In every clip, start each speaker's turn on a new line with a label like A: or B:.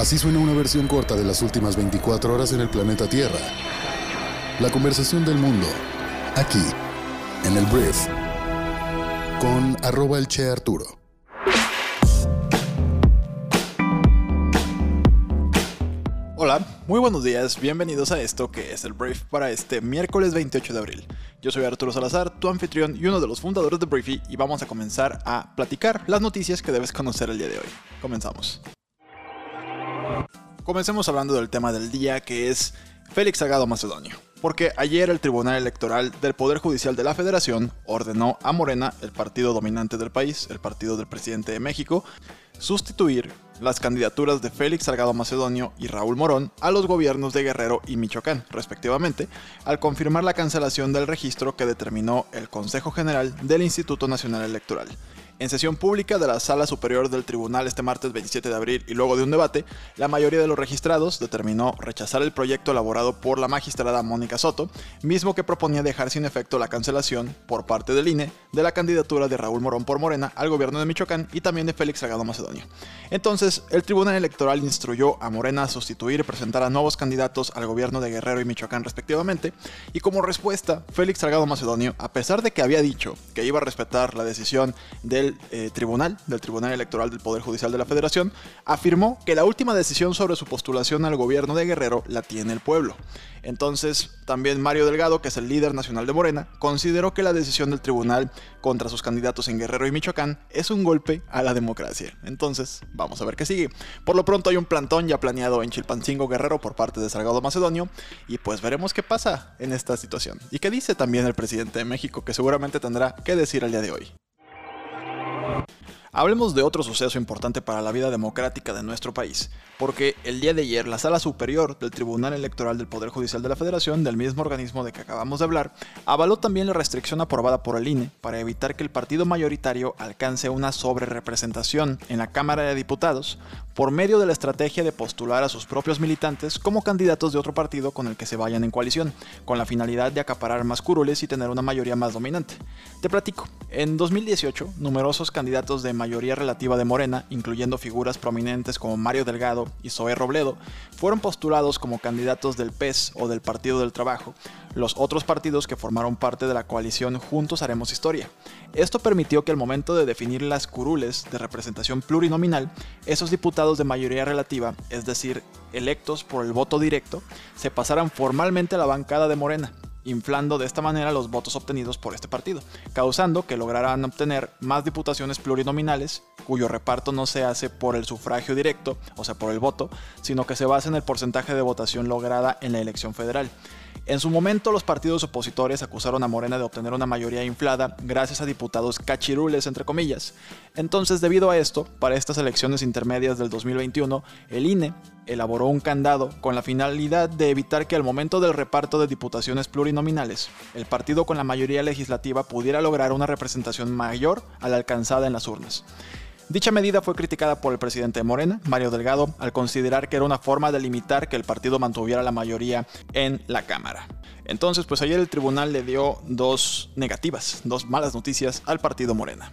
A: Así suena una versión corta de las últimas 24 horas en el planeta Tierra. La conversación del mundo, aquí, en el Brief, con arroba el Che Arturo.
B: Hola, muy buenos días, bienvenidos a esto que es el Brief para este miércoles 28 de abril. Yo soy Arturo Salazar, tu anfitrión y uno de los fundadores de Briefy y vamos a comenzar a platicar las noticias que debes conocer el día de hoy. Comenzamos. Comencemos hablando del tema del día que es Félix Salgado Macedonio. Porque ayer el Tribunal Electoral del Poder Judicial de la Federación ordenó a Morena, el partido dominante del país, el partido del presidente de México, sustituir las candidaturas de Félix Salgado Macedonio y Raúl Morón a los gobiernos de Guerrero y Michoacán, respectivamente, al confirmar la cancelación del registro que determinó el Consejo General del Instituto Nacional Electoral. En sesión pública de la Sala Superior del Tribunal este martes 27 de abril y luego de un debate, la mayoría de los registrados determinó rechazar el proyecto elaborado por la magistrada Mónica Soto, mismo que proponía dejar sin efecto la cancelación, por parte del INE, de la candidatura de Raúl Morón por Morena al gobierno de Michoacán y también de Félix Salgado Macedonio. Entonces, el Tribunal Electoral instruyó a Morena a sustituir y presentar a nuevos candidatos al gobierno de Guerrero y Michoacán respectivamente, y como respuesta, Félix Salgado Macedonio, a pesar de que había dicho que iba a respetar la decisión del eh, tribunal, del Tribunal Electoral del Poder Judicial de la Federación, afirmó que la última decisión sobre su postulación al gobierno de Guerrero la tiene el pueblo. Entonces, también Mario Delgado, que es el líder nacional de Morena, consideró que la decisión del tribunal contra sus candidatos en Guerrero y Michoacán es un golpe a la democracia. Entonces, vamos a ver qué sigue. Por lo pronto hay un plantón ya planeado en Chilpancingo Guerrero por parte de Salgado Macedonio y pues veremos qué pasa en esta situación. Y qué dice también el presidente de México, que seguramente tendrá que decir el día de hoy. Hablemos de otro suceso importante para la vida democrática de nuestro país, porque el día de ayer la Sala Superior del Tribunal Electoral del Poder Judicial de la Federación, del mismo organismo de que acabamos de hablar, avaló también la restricción aprobada por el INE para evitar que el partido mayoritario alcance una sobrerepresentación en la Cámara de Diputados por medio de la estrategia de postular a sus propios militantes como candidatos de otro partido con el que se vayan en coalición, con la finalidad de acaparar más curules y tener una mayoría más dominante. Te platico, en 2018, numerosos candidatos de mayoría relativa de Morena, incluyendo figuras prominentes como Mario Delgado y Zoé Robledo, fueron postulados como candidatos del PES o del Partido del Trabajo, los otros partidos que formaron parte de la coalición Juntos Haremos Historia. Esto permitió que al momento de definir las curules de representación plurinominal, esos diputados de mayoría relativa, es decir, electos por el voto directo, se pasaran formalmente a la bancada de Morena, inflando de esta manera los votos obtenidos por este partido, causando que lograran obtener más diputaciones plurinominales cuyo reparto no se hace por el sufragio directo, o sea, por el voto, sino que se basa en el porcentaje de votación lograda en la elección federal. En su momento, los partidos opositores acusaron a Morena de obtener una mayoría inflada gracias a diputados cachirules, entre comillas. Entonces, debido a esto, para estas elecciones intermedias del 2021, el INE elaboró un candado con la finalidad de evitar que al momento del reparto de diputaciones plurinominales, el partido con la mayoría legislativa pudiera lograr una representación mayor a la alcanzada en las urnas. Dicha medida fue criticada por el presidente de Morena, Mario Delgado, al considerar que era una forma de limitar que el partido mantuviera la mayoría en la Cámara. Entonces, pues ayer el tribunal le dio dos negativas, dos malas noticias al partido Morena.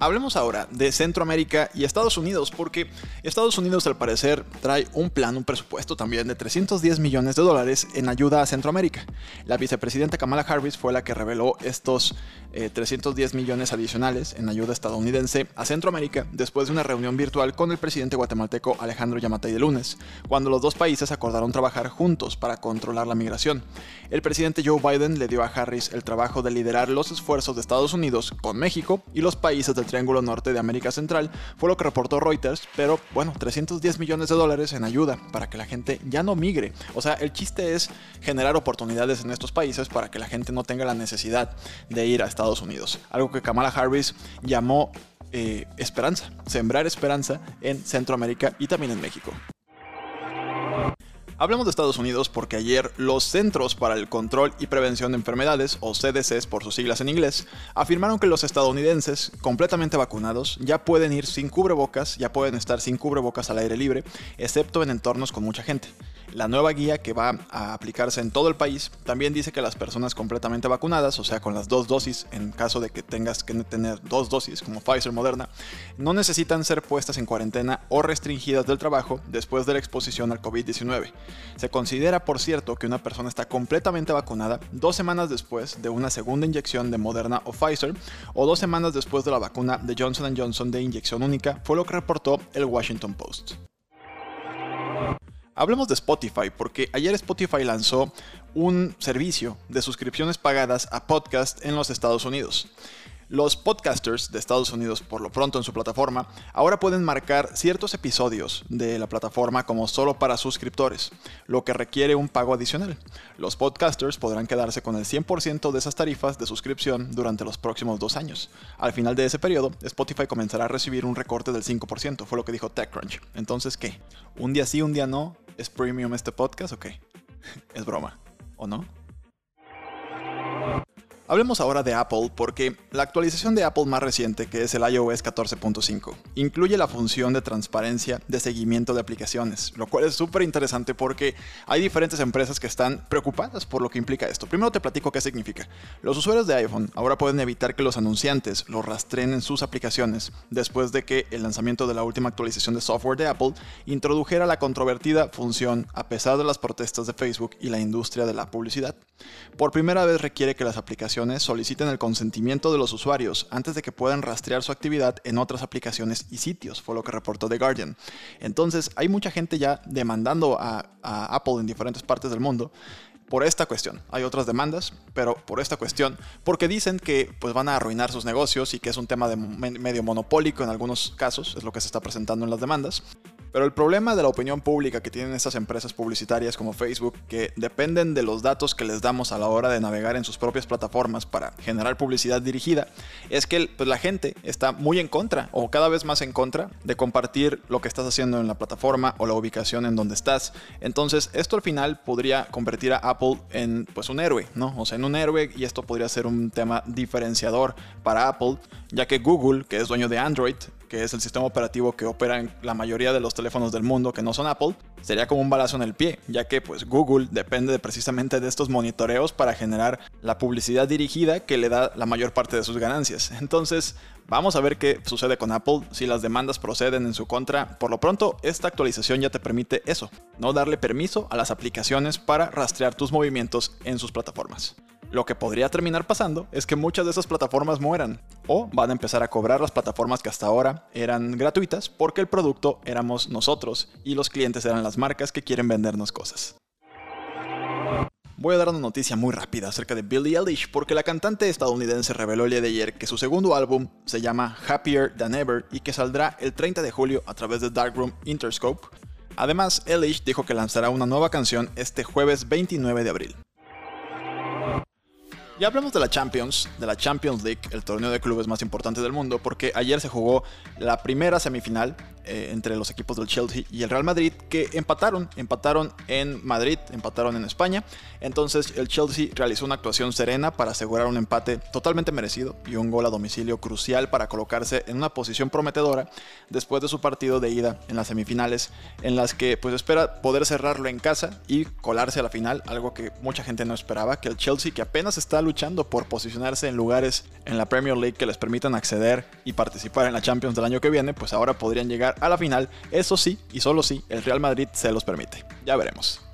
B: Hablemos ahora de Centroamérica y Estados Unidos, porque Estados Unidos al parecer trae un plan, un presupuesto también de 310 millones de dólares en ayuda a Centroamérica. La vicepresidenta Kamala Harris fue la que reveló estos 310 eh, millones adicionales en ayuda estadounidense a Centroamérica después de una reunión virtual con el presidente guatemalteco Alejandro Yamatei de lunes, cuando los dos países acordaron trabajar juntos para controlar la migración. El presidente Joe Biden le dio a Harris el trabajo de liderar los esfuerzos de Estados Unidos con México y los países del Triángulo Norte de América Central, fue lo que reportó Reuters, pero bueno, 310 millones de dólares en ayuda para que la gente ya no migre. O sea, el chiste es generar oportunidades en estos países para que la gente no tenga la necesidad de ir a Estados Unidos. Algo que Kamala Harris llamó eh, esperanza, sembrar esperanza en Centroamérica y también en México. Hablemos de Estados Unidos porque ayer los Centros para el Control y Prevención de Enfermedades, o CDCs por sus siglas en inglés, afirmaron que los estadounidenses completamente vacunados ya pueden ir sin cubrebocas, ya pueden estar sin cubrebocas al aire libre, excepto en entornos con mucha gente. La nueva guía que va a aplicarse en todo el país también dice que las personas completamente vacunadas, o sea, con las dos dosis, en caso de que tengas que tener dos dosis como Pfizer Moderna, no necesitan ser puestas en cuarentena o restringidas del trabajo después de la exposición al COVID-19. Se considera, por cierto, que una persona está completamente vacunada dos semanas después de una segunda inyección de Moderna o Pfizer o dos semanas después de la vacuna de Johnson Johnson de inyección única, fue lo que reportó el Washington Post. Hablemos de Spotify, porque ayer Spotify lanzó un servicio de suscripciones pagadas a podcast en los Estados Unidos. Los podcasters de Estados Unidos, por lo pronto en su plataforma, ahora pueden marcar ciertos episodios de la plataforma como solo para suscriptores, lo que requiere un pago adicional. Los podcasters podrán quedarse con el 100% de esas tarifas de suscripción durante los próximos dos años. Al final de ese periodo, Spotify comenzará a recibir un recorte del 5%, fue lo que dijo TechCrunch. Entonces, ¿qué? ¿Un día sí, un día no? ¿Es premium este podcast o qué? es broma, ¿o no? Hablemos ahora de Apple porque la actualización de Apple más reciente, que es el iOS 14.5, incluye la función de transparencia de seguimiento de aplicaciones, lo cual es súper interesante porque hay diferentes empresas que están preocupadas por lo que implica esto. Primero te platico qué significa. Los usuarios de iPhone ahora pueden evitar que los anunciantes los rastreen en sus aplicaciones después de que el lanzamiento de la última actualización de software de Apple introdujera la controvertida función a pesar de las protestas de Facebook y la industria de la publicidad. Por primera vez requiere que las aplicaciones soliciten el consentimiento de los usuarios antes de que puedan rastrear su actividad en otras aplicaciones y sitios, fue lo que reportó The Guardian. Entonces, hay mucha gente ya demandando a, Apple en diferentes partes del mundo por esta cuestión. Hay otras demandas, pero por esta cuestión, porque dicen que pues van a arruinar sus negocios y que es un tema de medio monopólico en algunos casos, es lo que se está presentando en las demandas. Pero el problema de la opinión pública que tienen estas empresas publicitarias como Facebook, que dependen de los datos que les damos a la hora de navegar en sus propias plataformas para generar publicidad dirigida, es que pues, la gente está muy en contra o cada vez más en contra de compartir lo que estás haciendo en la plataforma o la ubicación en donde estás. Entonces, esto al final podría convertir a Apple en pues un héroe, ¿no? O sea, en un héroe y esto podría ser un tema diferenciador para Apple, ya que Google, que es dueño de Android, que es el sistema operativo que opera en la mayoría de los teléfonos del mundo que no son Apple, sería como un balazo en el pie, ya que pues Google depende precisamente de estos monitoreos para generar la publicidad dirigida que le da la mayor parte de sus ganancias. Entonces, vamos a ver qué sucede con Apple si las demandas proceden en su contra. Por lo pronto, esta actualización ya te permite eso, no darle permiso a las aplicaciones para rastrear tus movimientos en sus plataformas. Lo que podría terminar pasando es que muchas de esas plataformas mueran o van a empezar a cobrar las plataformas que hasta ahora eran gratuitas porque el producto éramos nosotros y los clientes eran las marcas que quieren vendernos cosas. Voy a dar una noticia muy rápida acerca de Billie Eilish porque la cantante estadounidense reveló el día de ayer que su segundo álbum se llama Happier Than Ever y que saldrá el 30 de julio a través de Darkroom Interscope. Además, Eilish dijo que lanzará una nueva canción este jueves 29 de abril. Ya hablamos de la Champions, de la Champions League, el torneo de clubes más importante del mundo, porque ayer se jugó la primera semifinal eh, entre los equipos del Chelsea y el Real Madrid que empataron, empataron en Madrid, empataron en España. Entonces el Chelsea realizó una actuación serena para asegurar un empate totalmente merecido y un gol a domicilio crucial para colocarse en una posición prometedora después de su partido de ida en las semifinales en las que pues espera poder cerrarlo en casa y colarse a la final, algo que mucha gente no esperaba, que el Chelsea que apenas está luchando por posicionarse en lugares en la Premier League que les permitan acceder y participar en la Champions del año que viene, pues ahora podrían llegar a la final, eso sí, y solo si, el Real Madrid se los permite. Ya veremos.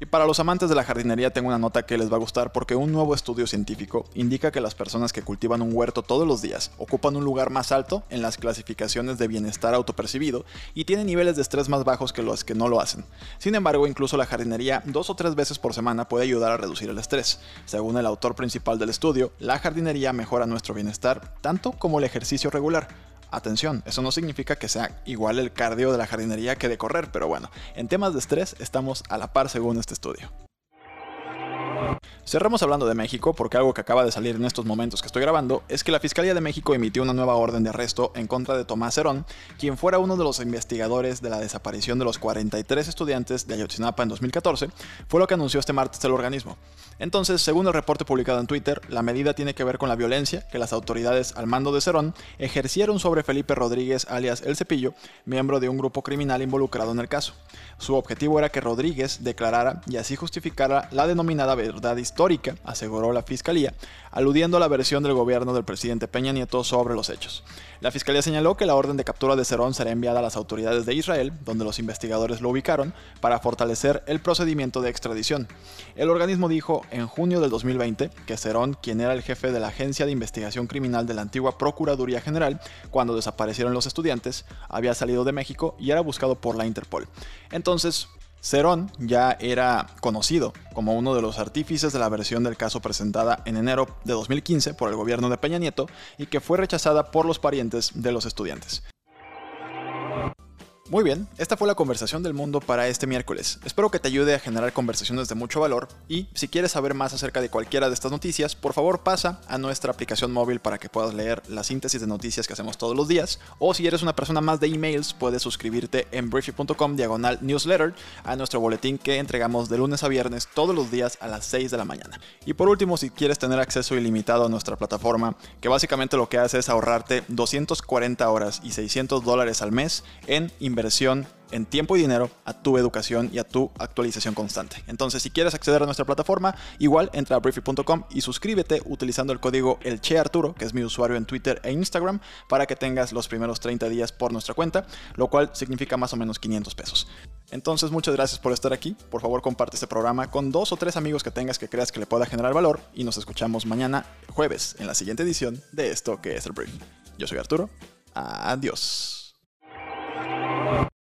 B: Y para los amantes de la jardinería tengo una nota que les va a gustar porque un nuevo estudio científico indica que las personas que cultivan un huerto todos los días ocupan un lugar más alto en las clasificaciones de bienestar autopercibido y tienen niveles de estrés más bajos que los que no lo hacen. Sin embargo, incluso la jardinería dos o tres veces por semana puede ayudar a reducir el estrés. Según el autor principal del estudio, la jardinería mejora nuestro bienestar tanto como el ejercicio regular. Atención, eso no significa que sea igual el cardio de la jardinería que de correr, pero bueno, en temas de estrés estamos a la par según este estudio. Cerramos hablando de México porque algo que acaba de salir en estos momentos que estoy grabando es que la Fiscalía de México emitió una nueva orden de arresto en contra de Tomás Herón, quien fuera uno de los investigadores de la desaparición de los 43 estudiantes de Ayotzinapa en 2014, fue lo que anunció este martes el organismo. Entonces, según el reporte publicado en Twitter, la medida tiene que ver con la violencia que las autoridades al mando de Cerón ejercieron sobre Felipe Rodríguez alias El Cepillo, miembro de un grupo criminal involucrado en el caso. Su objetivo era que Rodríguez declarara y así justificara la denominada histórica, aseguró la fiscalía, aludiendo a la versión del gobierno del presidente Peña Nieto sobre los hechos. La fiscalía señaló que la orden de captura de Cerón será enviada a las autoridades de Israel, donde los investigadores lo ubicaron, para fortalecer el procedimiento de extradición. El organismo dijo en junio del 2020 que Cerón, quien era el jefe de la Agencia de Investigación Criminal de la antigua Procuraduría General cuando desaparecieron los estudiantes, había salido de México y era buscado por la Interpol. Entonces, Cerón ya era conocido como uno de los artífices de la versión del caso presentada en enero de 2015 por el gobierno de Peña Nieto y que fue rechazada por los parientes de los estudiantes. Muy bien, esta fue la conversación del mundo para este miércoles. Espero que te ayude a generar conversaciones de mucho valor y si quieres saber más acerca de cualquiera de estas noticias, por favor pasa a nuestra aplicación móvil para que puedas leer la síntesis de noticias que hacemos todos los días. O si eres una persona más de emails, puedes suscribirte en briefy.com diagonal newsletter a nuestro boletín que entregamos de lunes a viernes todos los días a las 6 de la mañana. Y por último, si quieres tener acceso ilimitado a nuestra plataforma, que básicamente lo que hace es ahorrarte 240 horas y 600 dólares al mes en inversión inversión en tiempo y dinero a tu educación y a tu actualización constante. Entonces, si quieres acceder a nuestra plataforma, igual entra a briefy.com y suscríbete utilizando el código ELCHEARTURO, que es mi usuario en Twitter e Instagram, para que tengas los primeros 30 días por nuestra cuenta, lo cual significa más o menos 500 pesos. Entonces, muchas gracias por estar aquí. Por favor, comparte este programa con dos o tres amigos que tengas que creas que le pueda generar valor y nos escuchamos mañana jueves en la siguiente edición de esto que es el Brief. Yo soy Arturo. Adiós.